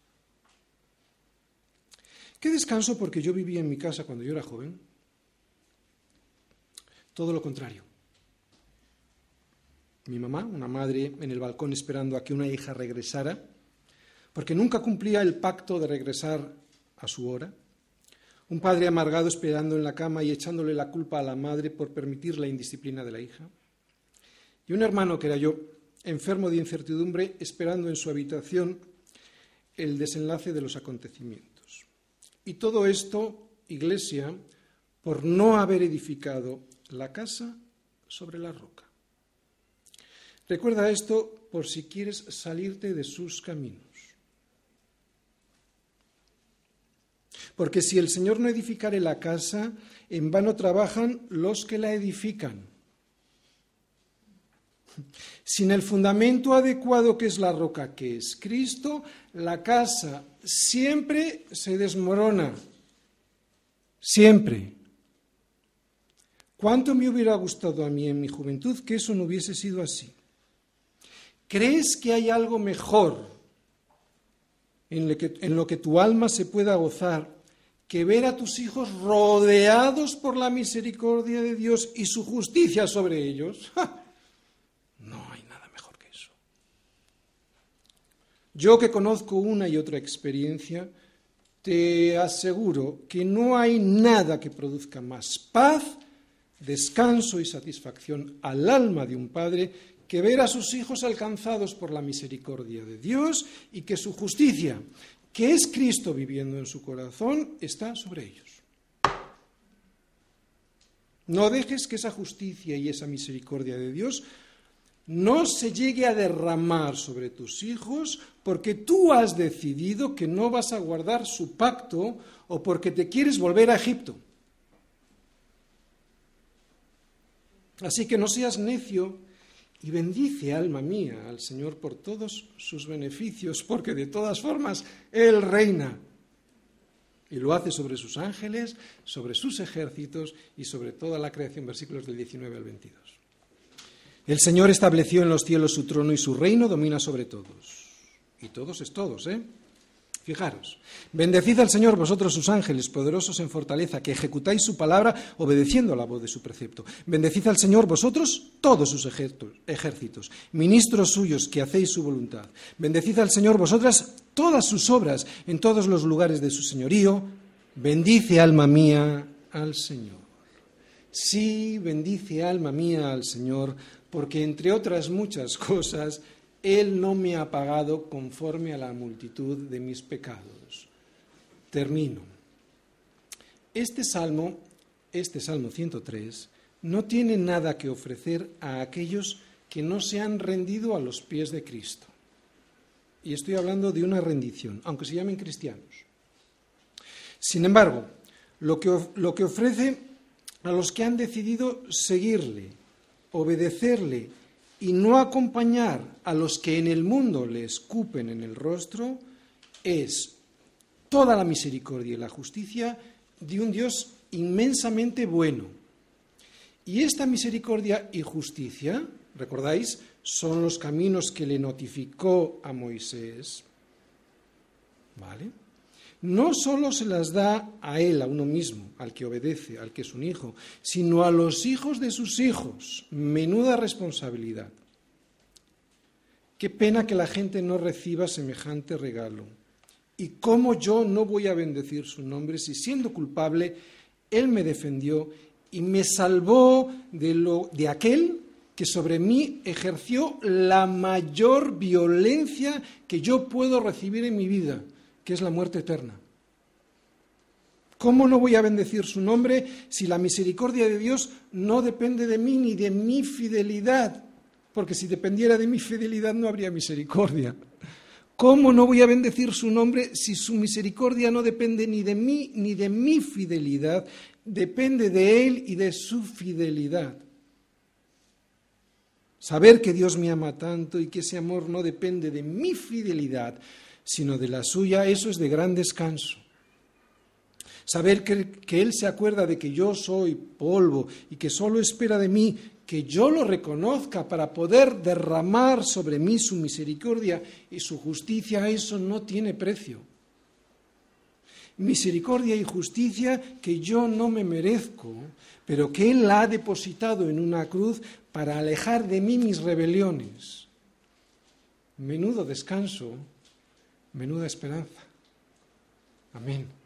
Qué descanso porque yo vivía en mi casa cuando yo era joven. Todo lo contrario. Mi mamá, una madre en el balcón esperando a que una hija regresara, porque nunca cumplía el pacto de regresar a su hora. Un padre amargado esperando en la cama y echándole la culpa a la madre por permitir la indisciplina de la hija. Y un hermano que era yo, enfermo de incertidumbre, esperando en su habitación el desenlace de los acontecimientos. Y todo esto, Iglesia, por no haber edificado la casa sobre la roca. Recuerda esto por si quieres salirte de sus caminos. Porque si el Señor no edificare la casa, en vano trabajan los que la edifican. Sin el fundamento adecuado que es la roca, que es Cristo, la casa siempre se desmorona. Siempre. ¿Cuánto me hubiera gustado a mí en mi juventud que eso no hubiese sido así? ¿Crees que hay algo mejor en lo que, en lo que tu alma se pueda gozar que ver a tus hijos rodeados por la misericordia de Dios y su justicia sobre ellos. No hay nada mejor que eso. Yo que conozco una y otra experiencia, te aseguro que no hay nada que produzca más paz, descanso y satisfacción al alma de un padre que ver a sus hijos alcanzados por la misericordia de Dios y que su justicia que es Cristo viviendo en su corazón, está sobre ellos. No dejes que esa justicia y esa misericordia de Dios no se llegue a derramar sobre tus hijos porque tú has decidido que no vas a guardar su pacto o porque te quieres volver a Egipto. Así que no seas necio y bendice, alma mía, al Señor por todos sus beneficios, porque de todas formas Él reina. Y lo hace sobre sus ángeles, sobre sus ejércitos y sobre toda la creación, versículos del 19 al 22. El Señor estableció en los cielos su trono y su reino domina sobre todos. Y todos es todos, ¿eh? Fijaros, bendecid al Señor vosotros sus ángeles, poderosos en fortaleza, que ejecutáis su palabra obedeciendo a la voz de su precepto. Bendecid al Señor vosotros todos sus ejércitos, ministros suyos que hacéis su voluntad. Bendecid al Señor vosotras todas sus obras en todos los lugares de su señorío. Bendice alma mía al Señor. Sí, bendice alma mía al Señor, porque entre otras muchas cosas, Él no me ha pagado conforme a la multitud de mis pecados. Termino. Este salmo, este salmo 103, no tiene nada que ofrecer a aquellos que no se han rendido a los pies de Cristo. Y estoy hablando de una rendición, aunque se llamen cristianos. Sin embargo, lo que, lo que ofrece a los que han decidido seguirle, obedecerle y no acompañar a los que en el mundo le escupen en el rostro, es toda la misericordia y la justicia de un Dios inmensamente bueno. Y esta misericordia y justicia, recordáis, son los caminos que le notificó a Moisés. ¿Vale? No solo se las da a él, a uno mismo, al que obedece, al que es un hijo, sino a los hijos de sus hijos. Menuda responsabilidad. Qué pena que la gente no reciba semejante regalo. ¿Y cómo yo no voy a bendecir su nombre si siendo culpable, Él me defendió y me salvó de, lo, de aquel que sobre mí ejerció la mayor violencia que yo puedo recibir en mi vida? Que es la muerte eterna. ¿Cómo no voy a bendecir su nombre si la misericordia de Dios no depende de mí ni de mi fidelidad? Porque si dependiera de mi fidelidad no habría misericordia. ¿Cómo no voy a bendecir su nombre si su misericordia no depende ni de mí ni de mi fidelidad? Depende de Él y de su fidelidad. Saber que Dios me ama tanto y que ese amor no depende de mi fidelidad, sino de la suya, eso es de gran descanso. Saber que, Él se acuerda de que yo soy polvo y que solo espera de mí que yo lo reconozca para poder derramar sobre mí su misericordia y su justicia, eso no tiene precio. Misericordia y justicia que yo no me merezco, pero que Él la ha depositado en una cruz para alejar de mí mis rebeliones. Menudo descanso Menuda esperanza. Amén.